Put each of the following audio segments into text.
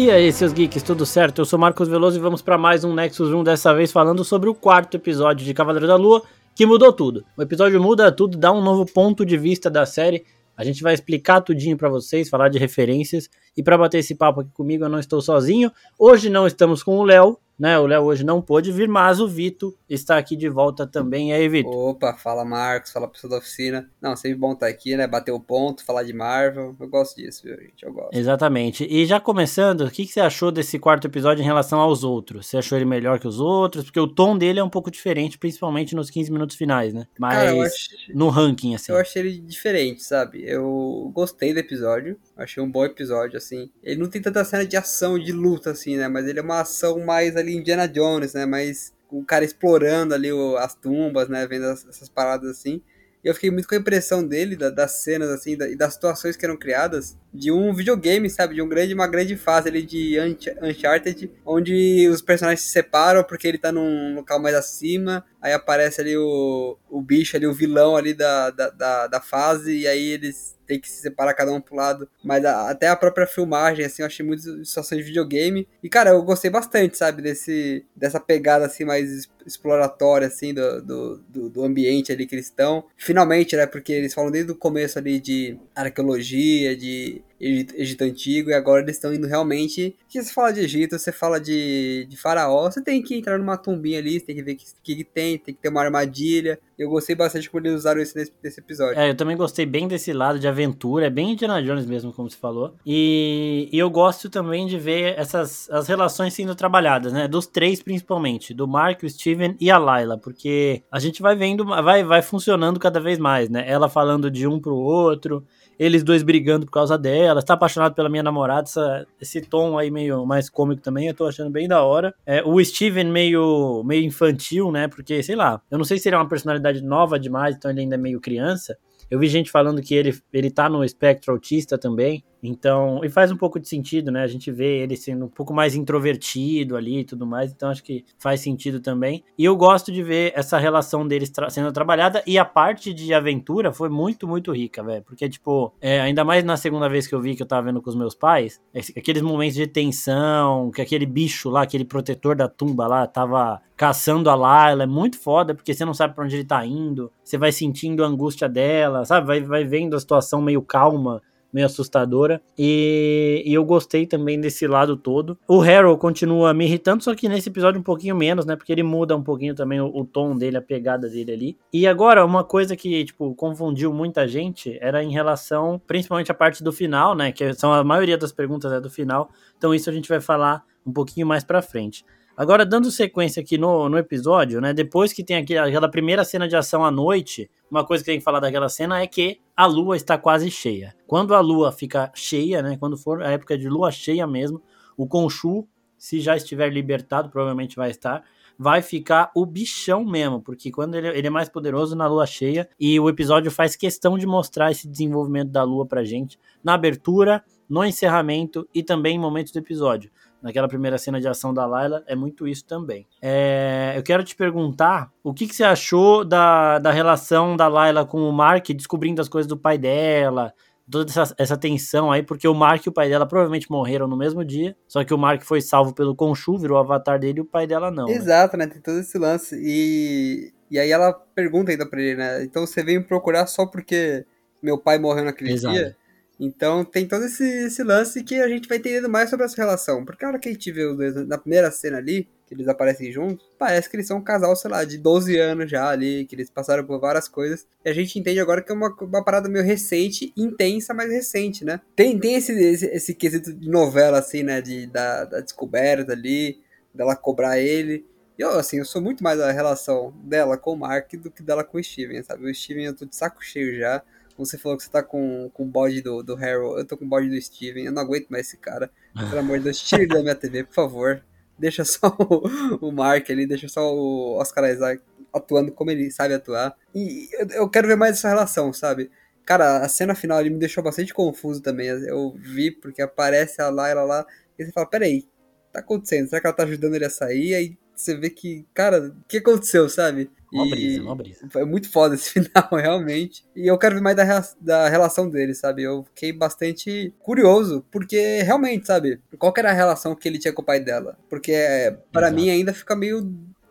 E aí, seus geeks, tudo certo? Eu sou Marcos Veloso e vamos para mais um Nexus Room, dessa vez falando sobre o quarto episódio de Cavaleiro da Lua, que mudou tudo. O episódio muda tudo, dá um novo ponto de vista da série. A gente vai explicar tudinho para vocês, falar de referências. E para bater esse papo aqui comigo, eu não estou sozinho. Hoje não estamos com o Léo, né? O Léo hoje não pôde vir, mas o Vito está aqui de volta também. E aí, Vito? Opa, fala Marcos, fala pessoal da oficina. Não, sempre bom estar aqui, né? Bater o ponto, falar de Marvel. Eu gosto disso, viu, gente? Eu gosto. Exatamente. E já começando, o que, que você achou desse quarto episódio em relação aos outros? Você achou ele melhor que os outros? Porque o tom dele é um pouco diferente, principalmente nos 15 minutos finais, né? Mas Cara, acho... no ranking, assim. Eu achei ele diferente, sabe? Eu gostei do episódio. Achei um bom episódio, assim. Ele não tem tanta cena de ação, de luta, assim, né? Mas ele é uma ação mais ali Indiana Jones, né? Mas o cara explorando ali o, as tumbas, né? Vendo as, essas paradas assim. E eu fiquei muito com a impressão dele, da, das cenas, assim, da, e das situações que eram criadas, de um videogame, sabe? De um grande, uma grande fase ali de Uncharted, onde os personagens se separam porque ele tá num local mais acima, aí aparece ali o, o bicho ali, o vilão ali da, da, da, da fase, e aí eles tem que se separar cada um pro lado. Mas a, até a própria filmagem, assim, eu achei muito situações de videogame. E, cara, eu gostei bastante, sabe, desse, dessa pegada, assim, mais exploratória, assim, do, do, do, ambiente ali estão. Finalmente, né, porque eles falam desde o começo ali de arqueologia, de Egito, Antigo, e agora eles estão indo realmente. Que você fala de Egito, você fala de, de Faraó, você tem que entrar numa tumbinha ali, você tem que ver o que, que, que, tem, tem que ter uma armadilha. Eu gostei bastante quando eles usaram isso nesse, nesse, episódio. É, eu também gostei bem desse lado de aventura, é bem Indiana Jones mesmo, como você falou. E, e eu gosto também de ver essas as relações sendo trabalhadas, né? Dos três principalmente, do Mark, o Steven e a Layla, porque a gente vai vendo, vai, vai funcionando cada vez mais, né? Ela falando de um pro outro, eles dois brigando por causa dela, está apaixonado pela minha namorada, essa, esse tom aí meio mais cômico também, eu tô achando bem da hora. É, o Steven meio, meio infantil, né, porque, sei lá, eu não sei se ele é uma personalidade nova demais, então ele ainda é meio criança, eu vi gente falando que ele, ele tá no espectro autista também. Então, e faz um pouco de sentido, né? A gente vê ele sendo um pouco mais introvertido ali e tudo mais, então acho que faz sentido também. E eu gosto de ver essa relação deles tra sendo trabalhada e a parte de aventura foi muito, muito rica, velho. Porque, tipo, é, ainda mais na segunda vez que eu vi que eu tava vendo com os meus pais, aqueles momentos de tensão, que aquele bicho lá, aquele protetor da tumba lá, tava caçando a Layla, é muito foda, porque você não sabe para onde ele tá indo, você vai sentindo a angústia dela, sabe? Vai, vai vendo a situação meio calma, meio assustadora. E, e, eu gostei também desse lado todo. O Harold continua me irritando, só que nesse episódio um pouquinho menos, né? Porque ele muda um pouquinho também o, o, tom dele, a pegada dele ali. E agora, uma coisa que, tipo, confundiu muita gente era em relação, principalmente a parte do final, né? Que são a maioria das perguntas é do final. Então isso a gente vai falar um pouquinho mais pra frente. Agora, dando sequência aqui no, no episódio, né? Depois que tem aqui, aquela primeira cena de ação à noite, uma coisa que tem que falar daquela cena é que a lua está quase cheia. Quando a lua fica cheia, né? Quando for a época de lua cheia mesmo, o Khonshu, se já estiver libertado, provavelmente vai estar, vai ficar o bichão mesmo, porque quando ele, ele, é mais poderoso na lua cheia, e o episódio faz questão de mostrar esse desenvolvimento da lua pra gente na abertura, no encerramento e também em momentos do episódio naquela primeira cena de ação da Layla, é muito isso também. É, eu quero te perguntar o que, que você achou da, da relação da Layla com o Mark, descobrindo as coisas do pai dela, toda essa, essa tensão aí, porque o Mark e o pai dela provavelmente morreram no mesmo dia, só que o Mark foi salvo pelo virou o avatar dele e o pai dela não. Né? Exato, né? né? Tem todo esse lance. E, e aí ela pergunta ainda pra ele, né? Então você veio me procurar só porque meu pai morreu naquele Exato. dia? Então tem todo esse, esse, lance que a gente vai entendendo mais sobre essa relação. Porque a hora que a gente vê os dois na primeira cena ali, que eles aparecem juntos, parece que eles são um casal, sei lá, de 12 anos já ali, que eles passaram por várias coisas. E a gente entende agora que é uma, uma parada meio recente, intensa, mas recente, né? Tem, tem esse, esse, esse quesito de novela, assim, né? De, da, da descoberta ali, dela cobrar ele. E eu, assim, eu sou muito mais a relação dela com o Mark do que dela com o Steven, sabe? O Steven eu tô de saco cheio já. Você falou que você tá com, com o bode do, do Harold, eu tô com o bode do Steven, eu não aguento mais esse cara. Pelo amor de Deus, tire da minha TV, por favor. Deixa só o, o Mark ali, deixa só o Oscar Isaac atuando como ele sabe atuar. E eu, eu quero ver mais essa relação, sabe? Cara, a cena final ali me deixou bastante confuso também. Eu vi porque aparece a Layla lá e você fala, peraí, tá acontecendo? Será que ela tá ajudando ele a sair? Aí você vê que, cara, o que aconteceu, sabe? Uma brisa, uma brisa. Foi muito foda esse final, realmente. E eu quero ver mais da, da relação deles, sabe? Eu fiquei bastante curioso, porque realmente, sabe? Qual que era a relação que ele tinha com o pai dela? Porque para mim ainda fica meio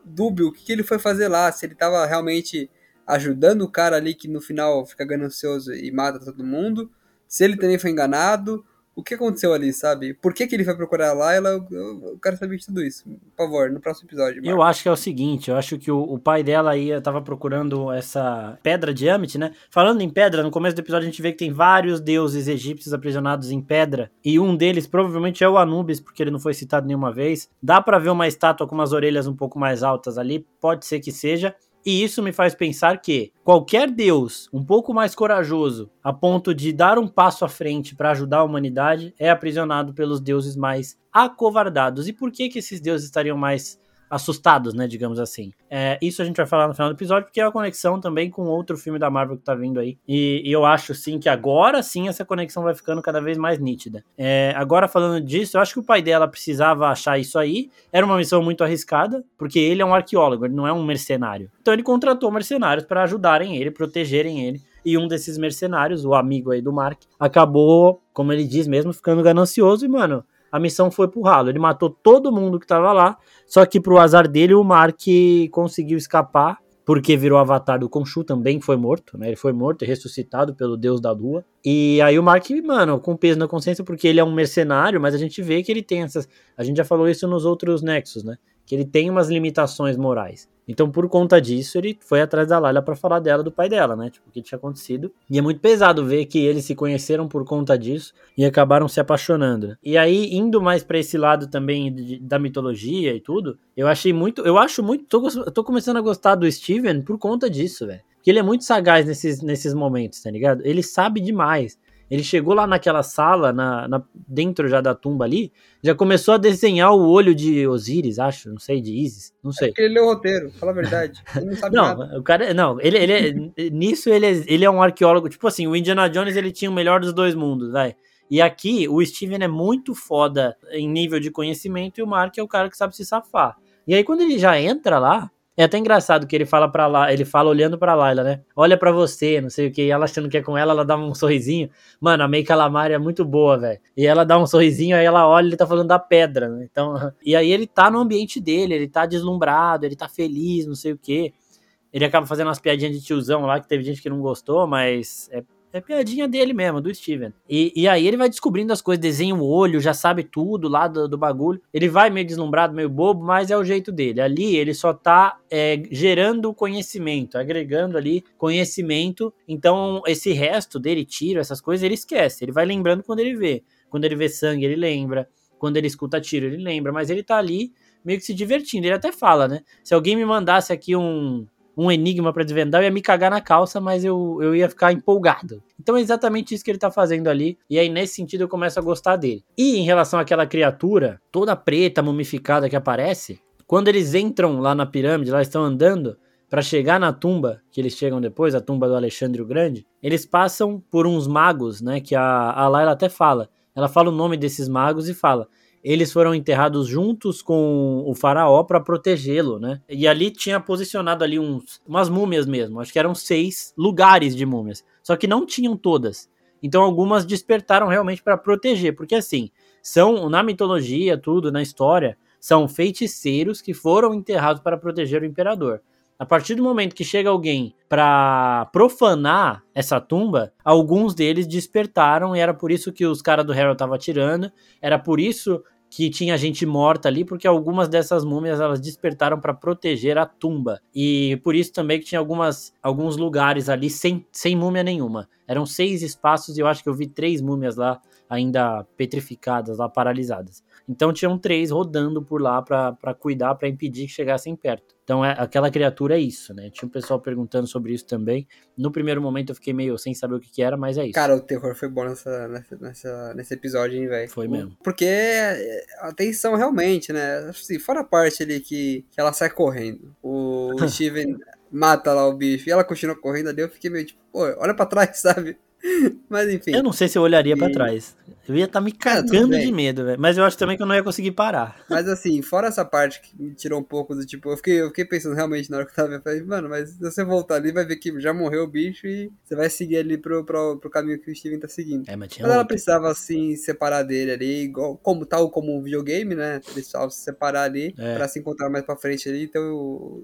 dúbio o que, que ele foi fazer lá, se ele tava realmente ajudando o cara ali que no final fica ganancioso e mata todo mundo, se ele também foi enganado, o que aconteceu ali, sabe? Por que, que ele foi procurar lá? Ela, eu, eu quero saber de tudo isso. Por favor, no próximo episódio. Marcos. Eu acho que é o seguinte, eu acho que o, o pai dela aí tava procurando essa pedra de Amit, né? Falando em pedra, no começo do episódio a gente vê que tem vários deuses egípcios aprisionados em pedra, e um deles provavelmente é o Anubis, porque ele não foi citado nenhuma vez. Dá para ver uma estátua com umas orelhas um pouco mais altas ali, pode ser que seja. E isso me faz pensar que qualquer deus um pouco mais corajoso, a ponto de dar um passo à frente para ajudar a humanidade, é aprisionado pelos deuses mais acovardados. E por que que esses deuses estariam mais assustados, né, digamos assim. É, isso a gente vai falar no final do episódio, porque é a conexão também com outro filme da Marvel que tá vindo aí. E, e eu acho, sim, que agora sim essa conexão vai ficando cada vez mais nítida. É, agora, falando disso, eu acho que o pai dela precisava achar isso aí. Era uma missão muito arriscada, porque ele é um arqueólogo, ele não é um mercenário. Então ele contratou mercenários para ajudarem ele, protegerem ele. E um desses mercenários, o amigo aí do Mark, acabou, como ele diz mesmo, ficando ganancioso e, mano, a missão foi pro ralo. Ele matou todo mundo que tava lá, só que pro azar dele, o Mark conseguiu escapar, porque virou avatar do Khonshu, também foi morto, né? Ele foi morto e ressuscitado pelo deus da lua. E aí o Mark, mano, com peso na consciência, porque ele é um mercenário, mas a gente vê que ele tem essas. A gente já falou isso nos outros Nexus, né? Que ele tem umas limitações morais. Então, por conta disso, ele foi atrás da Layla para falar dela, do pai dela, né? Tipo, o que tinha acontecido. E é muito pesado ver que eles se conheceram por conta disso e acabaram se apaixonando. E aí, indo mais para esse lado também de, da mitologia e tudo, eu achei muito. Eu acho muito. Tô, tô começando a gostar do Steven por conta disso, velho. Porque ele é muito sagaz nesses, nesses momentos, tá ligado? Ele sabe demais. Ele chegou lá naquela sala, na, na, dentro já da tumba ali, já começou a desenhar o olho de Osíris, acho, não sei, de Isis, não sei. É porque ele leu o roteiro, fala a verdade. Ele não sabe não, nada. o cara, não, ele, ele é, nisso ele é, ele é um arqueólogo, tipo assim, o Indiana Jones ele tinha o melhor dos dois mundos, vai. E aqui o Steven é muito foda em nível de conhecimento e o Mark é o cara que sabe se safar. E aí quando ele já entra lá, é até engraçado que ele fala para lá, ele fala olhando para Laila, né? Olha para você, não sei o que, e ela achando que é com ela, ela dá um sorrisinho. Mano, a May Calamari é muito boa, velho. E ela dá um sorrisinho, aí ela olha, ele tá falando da pedra, né? Então, e aí ele tá no ambiente dele, ele tá deslumbrado, ele tá feliz, não sei o que. Ele acaba fazendo umas piadinhas de tiozão lá, que teve gente que não gostou, mas é é piadinha dele mesmo, do Steven. E, e aí ele vai descobrindo as coisas, desenha o olho, já sabe tudo lá do, do bagulho. Ele vai meio deslumbrado, meio bobo, mas é o jeito dele. Ali ele só tá é, gerando conhecimento, agregando ali conhecimento. Então esse resto dele, tiro, essas coisas, ele esquece. Ele vai lembrando quando ele vê. Quando ele vê sangue, ele lembra. Quando ele escuta tiro, ele lembra. Mas ele tá ali meio que se divertindo. Ele até fala, né? Se alguém me mandasse aqui um um enigma para desvendar, eu ia me cagar na calça, mas eu, eu ia ficar empolgado. Então é exatamente isso que ele tá fazendo ali, e aí nesse sentido eu começo a gostar dele. E em relação àquela criatura toda preta, mumificada que aparece, quando eles entram lá na pirâmide, lá estão andando, para chegar na tumba, que eles chegam depois, a tumba do Alexandre o Grande, eles passam por uns magos, né, que a, a Layla até fala. Ela fala o nome desses magos e fala: eles foram enterrados juntos com o faraó para protegê-lo, né? E ali tinha posicionado ali uns, umas múmias mesmo, acho que eram seis lugares de múmias, só que não tinham todas. Então algumas despertaram realmente para proteger, porque assim, são na mitologia, tudo, na história, são feiticeiros que foram enterrados para proteger o imperador. A partir do momento que chega alguém para profanar essa tumba, alguns deles despertaram e era por isso que os caras do Harold estavam atirando, era por isso que tinha gente morta ali, porque algumas dessas múmias elas despertaram para proteger a tumba. E por isso também que tinha algumas, alguns lugares ali sem, sem múmia nenhuma. Eram seis espaços e eu acho que eu vi três múmias lá ainda petrificadas, lá paralisadas. Então tinham três rodando por lá para cuidar, para impedir que chegassem perto. Então é, aquela criatura é isso, né? Tinha um pessoal perguntando sobre isso também. No primeiro momento eu fiquei meio sem saber o que, que era, mas é isso. Cara, o terror foi bom nessa, nessa, nesse episódio, hein, velho? Foi mesmo. Porque é, a tensão realmente, né? Assim, fora a parte ali que, que ela sai correndo. O Steven mata lá o bicho. E ela continua correndo ali, eu fiquei meio tipo, pô, olha pra trás, sabe? Mas enfim. Eu não sei se eu olharia e... para trás. Eu ia estar tá me cagando é, de medo, velho. Mas eu acho também que eu não ia conseguir parar. Mas assim, fora essa parte que me tirou um pouco do tipo, eu fiquei, eu fiquei pensando realmente na hora que eu tava vendo, falei, mano, mas se você voltar ali, vai ver que já morreu o bicho e você vai seguir ali pro, pro, pro caminho que o Steven tá seguindo. É, mas, mas ela precisava, assim, separar dele ali, igual, como tal como um videogame, né? Eles precisavam se separar ali é. pra se encontrar mais pra frente ali, então o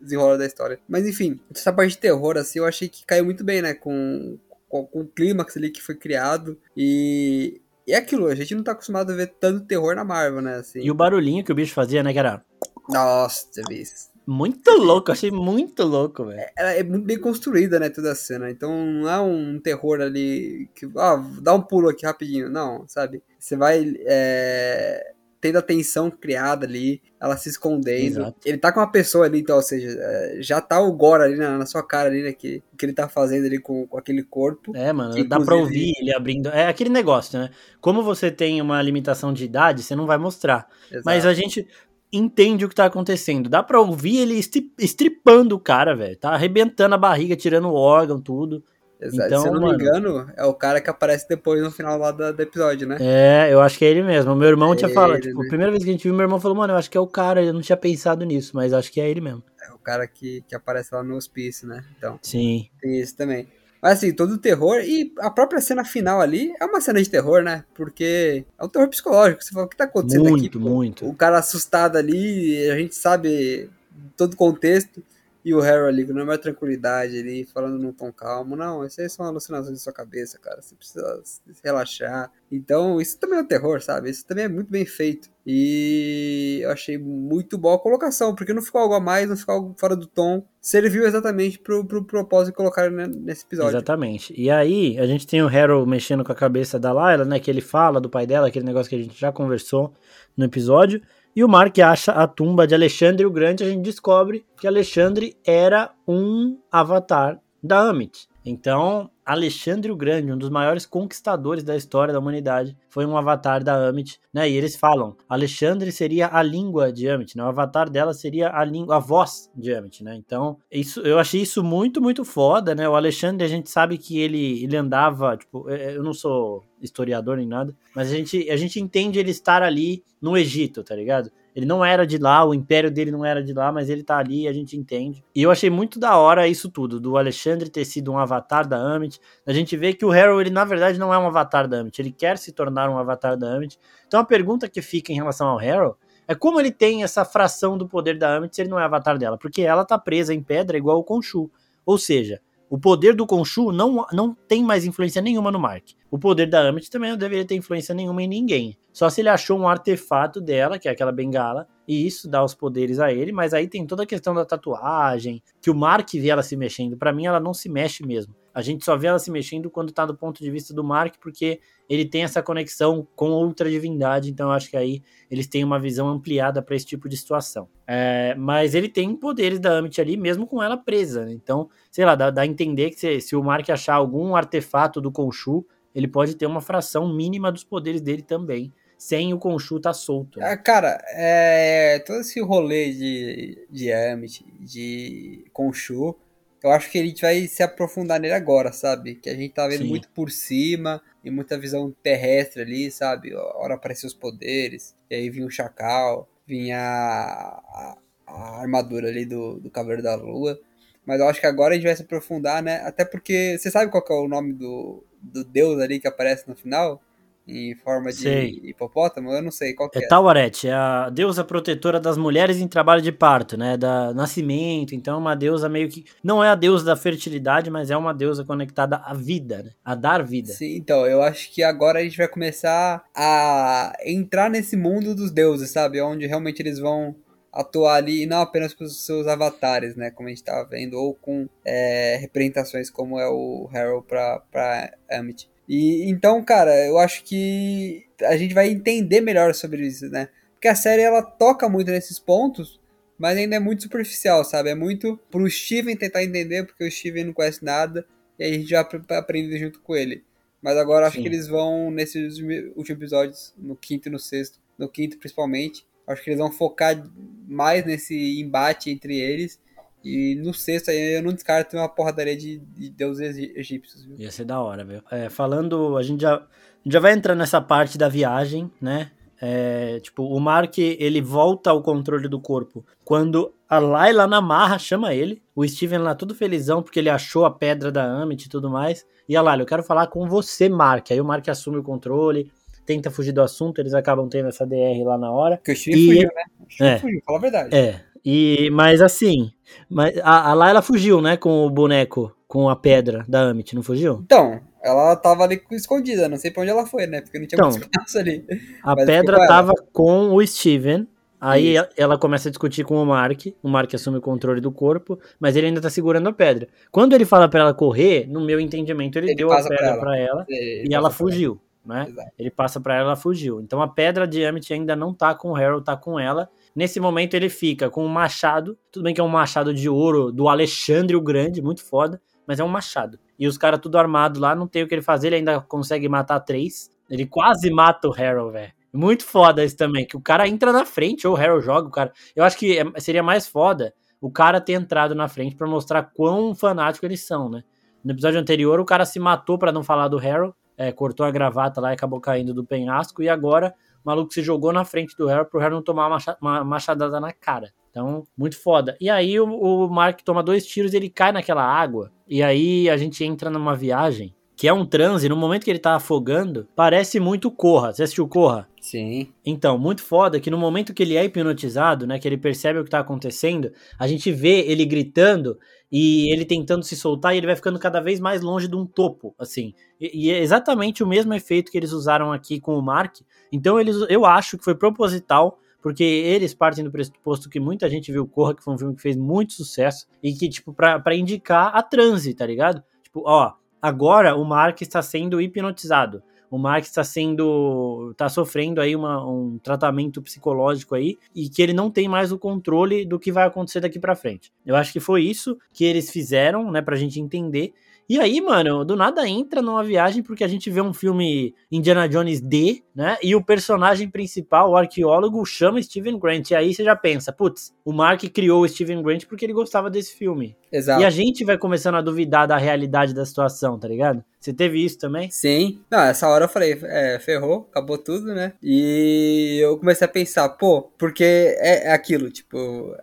desenrola da história. Mas enfim, essa parte de terror, assim, eu achei que caiu muito bem, né? Com, com, com o clímax ali que foi criado. E, e é aquilo, a gente não tá acostumado a ver tanto terror na Marvel, né? Assim. E o barulhinho que o bicho fazia, né? Que era. Nossa, bicho. Muito louco, achei muito louco, velho. Ela é, é muito bem construída, né, toda a cena. Então não é um terror ali que, ah, dá um pulo aqui rapidinho. Não, sabe? Você vai é, tendo a tensão criada ali, ela se escondendo. Exato. Ele tá com uma pessoa ali, então, ou seja, é, já tá o gore ali na, na, sua cara ali, né? Que, que ele tá fazendo ali com, com aquele corpo. É, mano, que, dá pra ouvir ele abrindo. É aquele negócio, né? Como você tem uma limitação de idade, você não vai mostrar. Exato. Mas a gente entende o que tá acontecendo. Dá pra ouvir ele estripando o cara, velho. Tá arrebentando a barriga, tirando o órgão, tudo. Exato. Então, Se eu não mano, me engano, é o cara que aparece depois no final lá do, do episódio, né? É, eu acho que é ele mesmo. Meu irmão é tinha falado, tipo, né? a primeira vez que a gente viu, meu irmão falou, mano, eu acho que é o cara, eu não tinha pensado nisso, mas acho que é ele mesmo. É o cara que, que aparece lá no hospício, né? Então. Sim. Tem isso também. Mas assim, todo o terror e a própria cena final ali é uma cena de terror, né? Porque é um terror psicológico. Você fala, o que tá acontecendo muito, aqui? Muito, muito. O cara assustado ali, a gente sabe todo o contexto. E o Harry ali, com mais tranquilidade ali, falando num tom calmo. Não, isso aí são alucinações da sua cabeça, cara. Você precisa se relaxar. Então, isso também é um terror, sabe? Isso também é muito bem feito. E eu achei muito boa a colocação, porque não ficou algo a mais, não ficou algo fora do tom. Serviu exatamente pro, pro propósito de colocar nesse episódio. Exatamente. E aí, a gente tem o Harry mexendo com a cabeça da Layla, né? Que ele fala do pai dela, aquele negócio que a gente já conversou no episódio. E o Mark acha a tumba de Alexandre o Grande, a gente descobre que Alexandre era um avatar da Amit. Então, Alexandre o Grande, um dos maiores conquistadores da história da humanidade, foi um avatar da Amit, né? E eles falam, Alexandre seria a língua de Amit, né? O avatar dela seria a língua, a voz de Amit, né? Então, isso, eu achei isso muito, muito foda, né? O Alexandre, a gente sabe que ele, ele andava, tipo, eu não sou historiador nem nada, mas a gente, a gente entende ele estar ali no Egito, tá ligado? Ele não era de lá, o império dele não era de lá, mas ele tá ali, a gente entende. E eu achei muito da hora isso tudo, do Alexandre ter sido um avatar da Amit. A gente vê que o Harrow, ele na verdade não é um avatar da Amit, ele quer se tornar um avatar da Amit. Então a pergunta que fica em relação ao Harrow é como ele tem essa fração do poder da Amit se ele não é avatar dela, porque ela tá presa em pedra igual o Khonshu. Ou seja, o poder do Khonshu não, não tem mais influência nenhuma no Mark. O poder da Amit também não deveria ter influência nenhuma em ninguém. Só se ele achou um artefato dela, que é aquela bengala, e isso dá os poderes a ele, mas aí tem toda a questão da tatuagem, que o Mark vê ela se mexendo. Para mim, ela não se mexe mesmo. A gente só vê ela se mexendo quando tá do ponto de vista do Mark, porque ele tem essa conexão com outra divindade, então acho que aí eles têm uma visão ampliada para esse tipo de situação. É, mas ele tem poderes da Amit ali, mesmo com ela presa. Né? Então, sei lá, dá, dá a entender que se, se, o Mark achar algum artefato do Khonshu, ele pode ter uma fração mínima dos poderes dele também sem o Khonshu tá solto. Né? Ah, cara, é, todo esse rolê de, de Amit, de Khonshu, eu acho que a gente vai se aprofundar nele agora, sabe? Que a gente tá vendo Sim. muito por cima e muita visão terrestre ali, sabe? A hora apareceu os poderes, e aí vinha o Chacal, vinha a, a, a armadura ali do, do Cavaleiro da Lua. Mas eu acho que agora a gente vai se aprofundar, né? Até porque você sabe qual é o nome do, do deus ali que aparece no final? Em forma de sei. hipopótamo, eu não sei qual é. É Tawaret, é a deusa protetora das mulheres em trabalho de parto, né, da nascimento, então é uma deusa meio que, não é a deusa da fertilidade, mas é uma deusa conectada à vida, né, a dar vida. Sim, então, eu acho que agora a gente vai começar a entrar nesse mundo dos deuses, sabe, onde realmente eles vão atuar ali, não apenas com os seus avatares, né, como a gente estava vendo, ou com é, representações como é o Harrow para Amit. E então, cara, eu acho que a gente vai entender melhor sobre isso, né? Porque a série ela toca muito nesses pontos, mas ainda é muito superficial, sabe? É muito pro Steven tentar entender, porque o Steven não conhece nada, e aí a gente já aprende junto com ele. Mas agora acho Sim. que eles vão, nesses últimos episódios, no quinto e no sexto, no quinto principalmente, acho que eles vão focar mais nesse embate entre eles E no sexto aí eu não descarto uma porradaria de, de deuses egípcios, viu? Ia ser da hora, viu? É, falando, a gente já, já vai entrar nessa parte da viagem, né? É, tipo, o Mark, ele volta ao controle do corpo quando a Layla na marra chama ele, o Steven lá todo felizão porque ele achou a pedra da Amit e tudo mais, e a Layla, eu quero falar com você, Mark. Aí o Mark assume o controle, tenta fugir do assunto, eles acabam tendo essa DR lá na hora. Porque o Steven e... fugiu, né? O Steven é, fugiu, fala a verdade. É, e, mas assim, mas a, a Layla fugiu, né, com o boneco, com a pedra da Amit, não fugiu? Então, ela tava ali escondida, não sei pra onde ela foi, né? Porque não tinha então, muito espaço ali. A Mas pedra tava com o Steven. Aí Isso. ela começa a discutir com o Mark. O Mark assume o controle do corpo, mas ele ainda tá segurando a pedra. Quando ele fala para ela correr, no meu entendimento, ele, ele deu a pedra para ela, pra ela e ela fugiu. Né? Ele passa para ela, ela fugiu. Então a pedra de Amit ainda não tá com o Harold, tá com ela. Nesse momento ele fica com um machado, tudo bem que é um machado de ouro do Alexandre o Grande, muito foda, mas é um machado. E os caras tudo armado lá, não tem o que ele fazer, ele ainda consegue matar três. Ele quase mata o Harold, velho. Muito foda isso também, que o cara entra na frente, ou o Harold joga o cara. Eu acho que é, seria mais foda o cara ter entrado na frente para mostrar quão fanático eles são, né? No episódio anterior, o cara se matou para não falar do Harold, é, cortou a gravata lá e acabou caindo do penhasco, e agora o maluco se jogou na frente do Harold pro Harold não tomar uma machadada na cara. Então, muito foda. E aí o, o Mark toma dois tiros e ele cai naquela água. E aí a gente entra numa viagem que é um transe, no momento que ele tá afogando, parece muito Corra. Você assistiu Corra? Sim. Então, muito foda que no momento que ele é hipnotizado, né, que ele percebe o que tá acontecendo, a gente vê ele gritando e ele tentando se soltar e ele vai ficando cada vez mais longe de um topo, assim. E, e é exatamente o mesmo efeito que eles usaram aqui com o Mark. Então, eles, eu acho que foi proposital porque eles partem do pressuposto que muita gente viu Corra, que foi um filme que fez muito sucesso, e que, tipo, pra, pra indicar a transe, tá ligado? Tipo, ó, agora o Mark está sendo hipnotizado. O Mark está sendo. está sofrendo aí uma, um tratamento psicológico aí e que ele não tem mais o controle do que vai acontecer daqui para frente. Eu acho que foi isso que eles fizeram, né, pra gente entender. E aí, mano, do nada entra numa viagem porque a gente vê um filme Indiana Jones D, né? E o personagem principal, o arqueólogo, chama Steven Grant. E aí você já pensa, putz, o Mark criou o Steven Grant porque ele gostava desse filme. Exato. E a gente vai começando a duvidar da realidade da situação, tá ligado? Você teve isso também? Sim. Não, essa hora eu falei, é, ferrou, acabou tudo, né? E eu comecei a pensar, pô, porque é, é aquilo, tipo,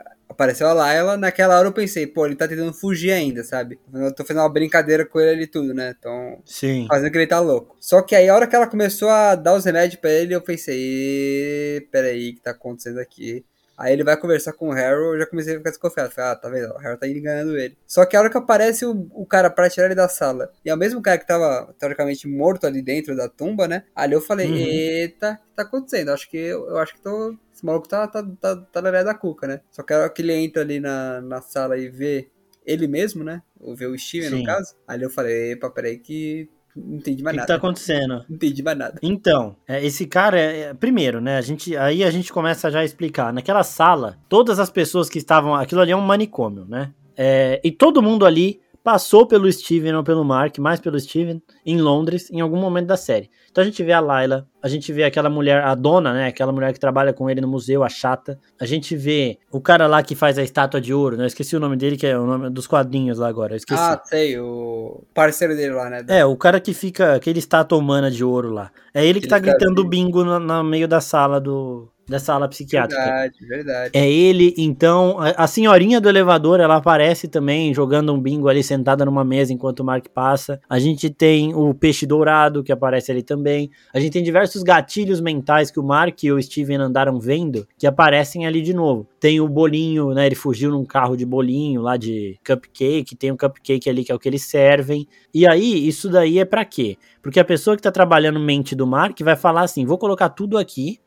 apareceu a Layla, naquela hora eu pensei, pô, ele tá tentando fugir ainda, sabe? Eu tô fazendo uma brincadeira com ele e tudo, né? Então, Sim. fazendo que ele tá louco. Só que aí a hora que ela começou a dar os remédios pra ele, eu pensei, peraí, o que tá acontecendo aqui? Aí ele vai conversar com o Harold, eu já comecei a ficar desconfiado. Falei, ah, tá vendo? O Harold tá enganando ele. Só que a hora que aparece o, o cara pra tirar ele da sala, e é o mesmo cara que tava, teoricamente, morto ali dentro da tumba, né? Ali eu falei, uhum. eita, o que tá acontecendo? Acho que, eu acho que tô esse maluco tá, tá, tá, tá na da cuca, né? Só que a hora que ele entra ali na, na sala e vê ele mesmo, né? Ou vê o Steven, Sim. no caso. Ali eu falei, epa, peraí que não entendi mais que nada. O que tá acontecendo? Não entendi mais nada. Então, é, esse cara, é, é, primeiro, né, a gente, aí a gente começa já a explicar. Naquela sala, todas as pessoas que estavam, aquilo ali é um manicômio, né? É, e todo mundo ali passou pelo Steven ou pelo Mark, mais pelo Steven, em Londres, em algum momento da série. Então a gente vê a Layla, a gente vê aquela mulher, a dona, né? Aquela mulher que trabalha com ele no museu, a chata. A gente vê o cara lá que faz a estátua de ouro, né? Eu esqueci o nome dele, que é o nome dos quadrinhos lá agora. Eu esqueci. Ah, sei, o parceiro dele lá, né? É, o cara que fica, aquele estátua humana de ouro lá. É ele que tá gritando bingo no, no meio da sala do, dessa ala psiquiátrica. Verdade, verdade. É ele, então, a, senhorinha do elevador, ela aparece também jogando um bingo ali sentada numa mesa enquanto o Mark passa. A gente tem o peixe dourado que aparece ali também. A gente tem diversos gatilhos mentais que o Mark e o Steven andaram vendo que aparecem ali de novo. Tem o bolinho, né? Ele fugiu num carro de bolinho lá de cupcake, tem um cupcake ali que é o que eles servem. E aí, isso daí é para quê? Porque a pessoa que tá trabalhando mente do Mark vai falar assim: vou colocar tudo aqui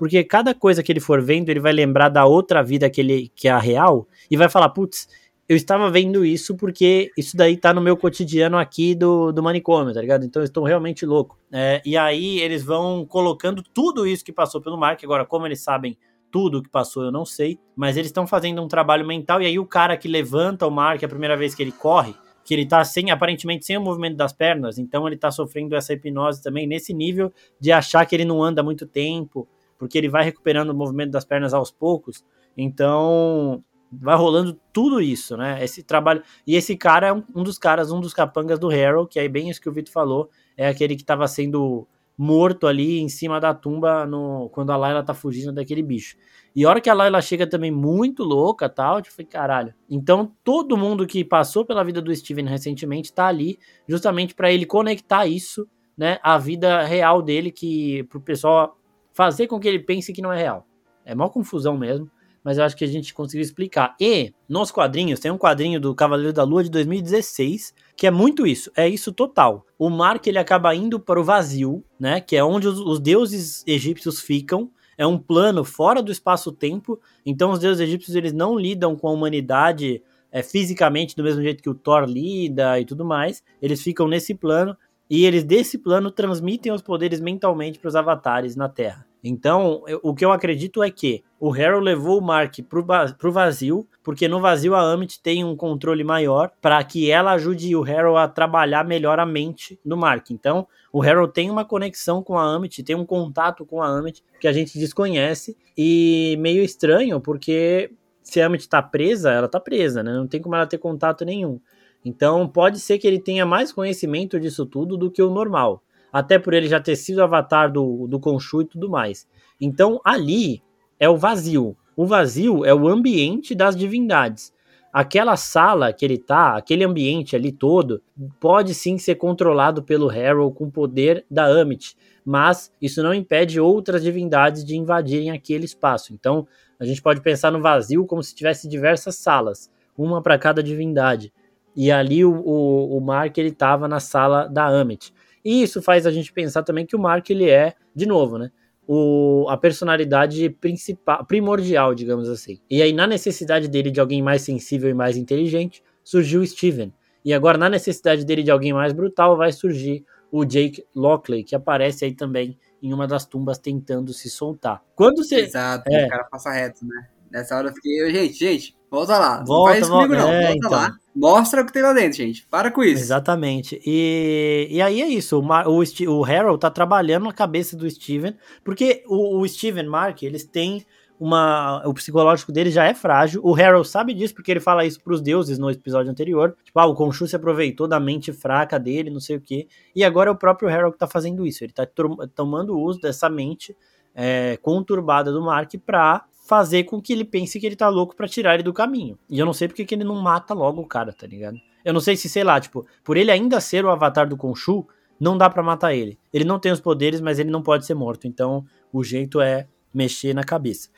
porque cada coisa que ele for vendo, ele vai lembrar da outra vida que, ele, que é a real e vai falar, putz, eu estava vendo isso porque isso daí tá no meu cotidiano aqui do, do manicômio, tá ligado? Então eu estou realmente louco. É, e aí eles vão colocando tudo isso que passou pelo Mark. Agora, como eles sabem tudo que passou, eu não sei. Mas eles estão fazendo um trabalho mental. E aí o cara que levanta o Mark a primeira vez que ele corre, que ele tá sem, aparentemente sem o movimento das pernas, então ele tá sofrendo essa hipnose também nesse nível de achar que ele não anda muito tempo porque ele vai recuperando o movimento das pernas aos poucos. Então, vai rolando tudo isso, né? Esse trabalho. E esse cara é um, um dos caras, um dos capangas do Harold, que é bem isso que o Vitor falou, é aquele que estava sendo morto ali em cima da tumba no, quando a Layla tá fugindo daquele bicho. E a hora que a Layla chega também muito louca tal, eu falei, caralho. Então todo mundo que passou pela vida do Steven recentemente tá ali justamente para ele conectar isso, né, à vida real dele, que pro pessoal fazer com que ele pense que não é real. É mó confusão mesmo mas eu acho que a gente conseguiu explicar. E nos quadrinhos, tem um quadrinho do Cavaleiro da Lua de 2016, que é muito isso, é isso total. O Mark ele acaba indo para o vazio, né, que é onde os, os deuses egípcios ficam, é um plano fora do espaço-tempo, então os deuses egípcios eles não lidam com a humanidade é, fisicamente do mesmo jeito que o Thor lida e tudo mais, eles ficam nesse plano, e eles desse plano transmitem os poderes mentalmente para os avatares na Terra. Então, eu, o que eu acredito é que o Harold levou o Mark pro, pro vazio, porque no vazio a Amit tem um controle maior para que ela ajude o Harold a trabalhar melhor a mente do Mark. Então, o Harold tem uma conexão com a Amit, tem um contato com a Amit que a gente desconhece e meio estranho, porque se a Amit tá presa, ela tá presa, né? Não tem como ela ter contato nenhum. Então, pode ser que ele tenha mais conhecimento disso tudo do que o normal até por ele já ter sido avatar do, do e tudo mais. Então ali é o vazio. O vazio é o ambiente das divindades. Aquela sala que ele tá, aquele ambiente ali todo, pode sim ser controlado pelo Harold com o poder da Amit, mas isso não impede outras divindades de invadirem aquele espaço. Então, a gente pode pensar no vazio como se tivesse diversas salas, uma para cada divindade. E ali o, o, o Mark ele estava na sala da Amit. E isso faz a gente pensar também que o Mark ele é, de novo, né? O, a personalidade principal, primordial, digamos assim. E aí, na necessidade dele de alguém mais sensível e mais inteligente, surgiu o Steven. E agora, na necessidade dele de alguém mais brutal, vai surgir o Jake Lockley, que aparece aí também em uma das tumbas tentando se soltar. Quando você. Exato, é, o cara passa reto, né? Nessa hora eu fiquei, gente, gente, volta lá. Volta, não faz isso comigo, não. É, volta então. lá. Mostra o que tem lá dentro, gente. Para com isso. Exatamente. E, e aí é isso. O, o, o Harold tá trabalhando na cabeça do Steven, porque o, o Steven Mark, eles têm uma. O psicológico dele já é frágil. O Harold sabe disso, porque ele fala isso pros deuses no episódio anterior. Tipo, ah, o Khonshu se aproveitou da mente fraca dele, não sei o quê. E agora é o próprio Harold que tá fazendo isso. Ele tá tomando uso dessa mente é, conturbada do Mark pra fazer com que ele pense que ele tá louco para tirar ele do caminho. E eu não sei porque que ele não mata logo o cara, tá ligado? Eu não sei se, sei lá, tipo, por ele ainda ser o avatar do Khonshu, não dá para matar ele. Ele não tem os poderes, mas ele não pode ser morto. Então, o jeito é mexer na cabeça.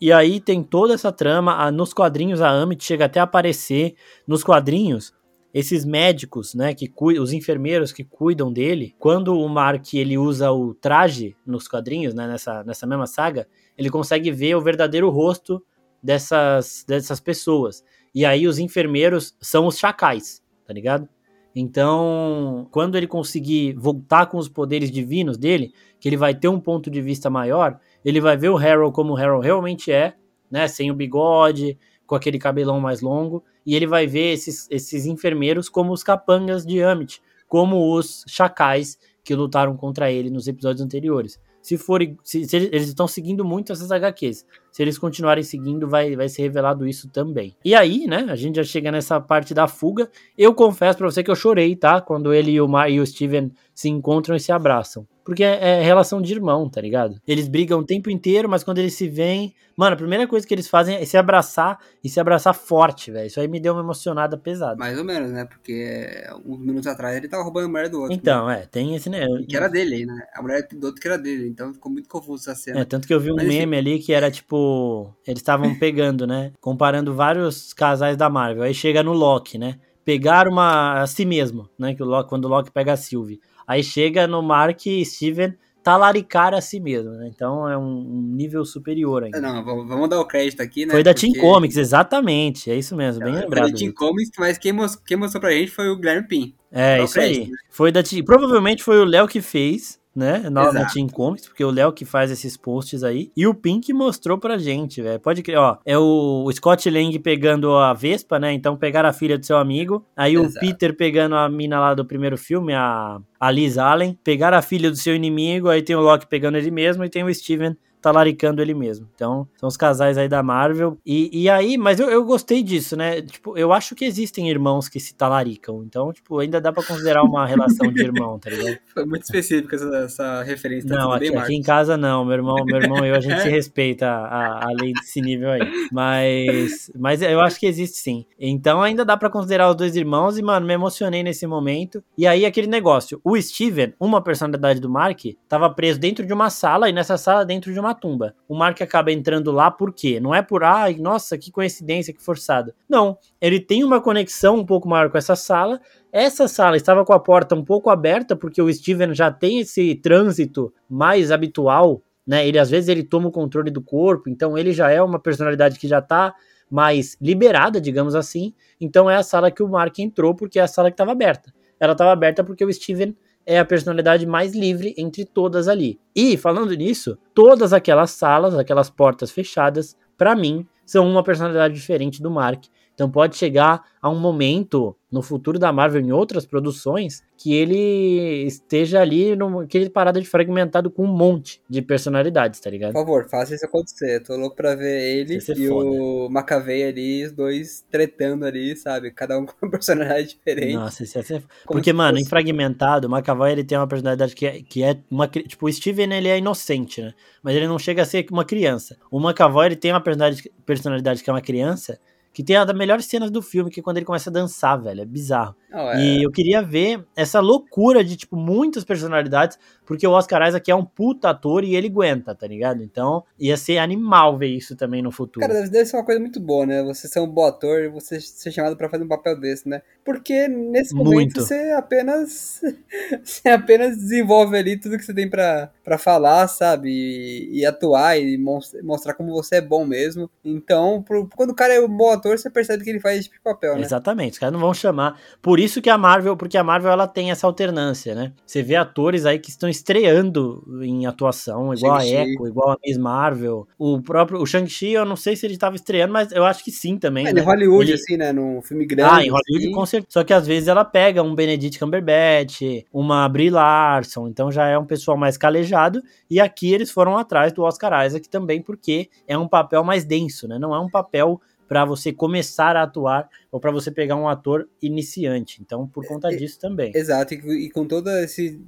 E aí tem toda essa trama, nos quadrinhos a Amit chega até a aparecer nos quadrinhos esses médicos, né, que os enfermeiros que cuidam dele, quando o Mark ele usa o traje nos quadrinhos, né, nessa, nessa mesma saga, ele consegue ver o verdadeiro rosto dessas, dessas pessoas. E aí os enfermeiros são os chacais, tá ligado? Então, quando ele conseguir voltar com os poderes divinos dele, que ele vai ter um ponto de vista maior, ele vai ver o Harold como o Harold realmente é, né, sem o bigode, com aquele cabelão mais longo, e ele vai ver esses, esses enfermeiros como os capangas de Amit, como os chacais que lutaram contra ele nos episódios anteriores. Se forem, se, se eles estão seguindo muito essas HQs, se eles continuarem seguindo, vai, vai ser revelado isso também. E aí, né, a gente já chega nessa parte da fuga. Eu confesso para você que eu chorei, tá? Quando ele e o, Mar e o Steven se encontram e se abraçam. Porque é, é, relação de irmão, tá ligado? Eles brigam o tempo inteiro, mas quando eles se veem. Mano, a primeira coisa que eles fazem é se abraçar e se abraçar forte, velho. Isso aí me deu uma emocionada pesada. Mais ou menos, né? Porque uns minutos atrás ele tava roubando a mulher do outro. Então, né? é, tem esse, né? Que era dele, né? A mulher do outro que era dele. Então ficou muito confuso essa cena. É, tanto que eu vi um mas, meme ali que era tipo. Eles estavam pegando, né? Comparando vários casais da Marvel. Aí chega no Loki, né? Pegar uma a si mesmo, né? Que o Loki, quando o Loki pega a Sylvie. Aí chega no Mark e Steven talaricar a si mesmo, né? Então é um, nível superior ainda. Não, vamos dar o crédito aqui, né? Foi da Team Comics, exatamente, é isso mesmo, bem é, lembrado. Foi da Team Comics, mas quem, most, quem mostrou pra gente foi o Guilherme Pin. É, isso crédito, aí. Né? Foi da Provavelmente foi o Léo que fez, né? Na, na Team Comics, porque o Léo que faz esses posts aí. E o Pink mostrou pra gente, velho. Pode crer, ó. É o, o, Scott Lang pegando a Vespa, né? Então pegaram a filha do seu amigo. Aí Exato. o Peter pegando a mina lá do primeiro filme, a, a Liz Allen. Pegaram a filha do seu inimigo. Aí tem o Loki pegando ele mesmo. E tem o Steven talaricando ele mesmo. Então, são os casais aí da Marvel. E, e aí, mas eu, eu gostei disso, né? Tipo, eu acho que existem irmãos que se talaricam. Então, tipo, ainda dá pra considerar uma relação de irmão, tá ligado? Foi muito específica essa, essa referência. Tá não, aqui, aqui, em casa não. Meu irmão, meu irmão e eu, a gente se respeita além desse nível aí. Mas, mas eu acho que existe sim. Então ainda dá para considerar os dois irmãos e, mano, me emocionei nesse momento. E aí aquele negócio, o Steven, uma personalidade do Mark, tava preso dentro de uma sala e nessa sala dentro de uma tumba. O Mark acaba entrando lá por quê? Não é por, ai, nossa, que coincidência, que forçado. Não, ele tem uma conexão um pouco maior com essa sala essa sala estava com a porta um pouco aberta, porque o Steven já tem esse trânsito mais habitual, né? Ele às vezes ele toma o controle do corpo, então ele já é uma personalidade que já está mais liberada, digamos assim. Então é a sala que o Mark entrou, porque é a sala que estava aberta. Ela estava aberta porque o Steven é a personalidade mais livre entre todas ali. E falando nisso, todas aquelas salas, aquelas portas fechadas, para mim, são uma personalidade diferente do Mark. Então pode chegar a um momento no futuro da Marvel em outras produções que ele esteja ali naquele parada de fragmentado com um monte de personalidades, tá ligado? Por favor, faça isso acontecer. Tô louco pra ver ele e foda. o Macavei ali, os dois tretando ali, sabe? Cada um com uma personalidade diferente. Nossa, isso ia ser... Porque, mano, fosse... em fragmentado, o Macavei ele tem uma personalidade que é, que é uma... Tipo, o Steven, ele é inocente, né? Mas ele não chega a ser uma criança. O Macavei, ele tem uma personalidade, personalidade que é uma criança que tem uma das melhores cenas do filme, que é quando ele começa a dançar, velho. É bizarro. Oh, é. E eu queria ver essa loucura de, tipo, muitas personalidades, porque o Oscar Isaac é um puta ator e ele aguenta, tá ligado? Então, ia ser animal ver isso também no futuro. Cara, deve ser uma coisa muito boa, né? Você ser um bom ator e você ser chamado para fazer um papel desse, né? Porque nesse momento muito. você apenas você apenas desenvolve ali tudo que você tem para falar, sabe? E, e, atuar e mostrar como você é bom mesmo. Então, pro, quando o cara é um bom ator, você percebe que ele faz esse tipo de papel, né? Exatamente. Os caras não vão chamar. Por isso que a Marvel, porque a Marvel ela tem essa alternância, né? Você vê atores aí que estão estreando em atuação, igual a Echo, igual a Miss Marvel. O próprio o Shang-Chi, eu não sei se ele estava estreando, mas eu acho que sim também. É, né? em Hollywood, ele... assim, né? Num filme grande. Ah, em Hollywood, assim. com certeza. Só que às vezes ela pega um Benedict Cumberbatch, uma Brie Larson, então já é um pessoal mais calejado. E aqui eles foram atrás do Oscar Isaac também, porque é um papel mais denso, né? Não é um papel para você começar a atuar ou para você pegar um ator iniciante. Então, por conta disso também. Exato, e, com todo esse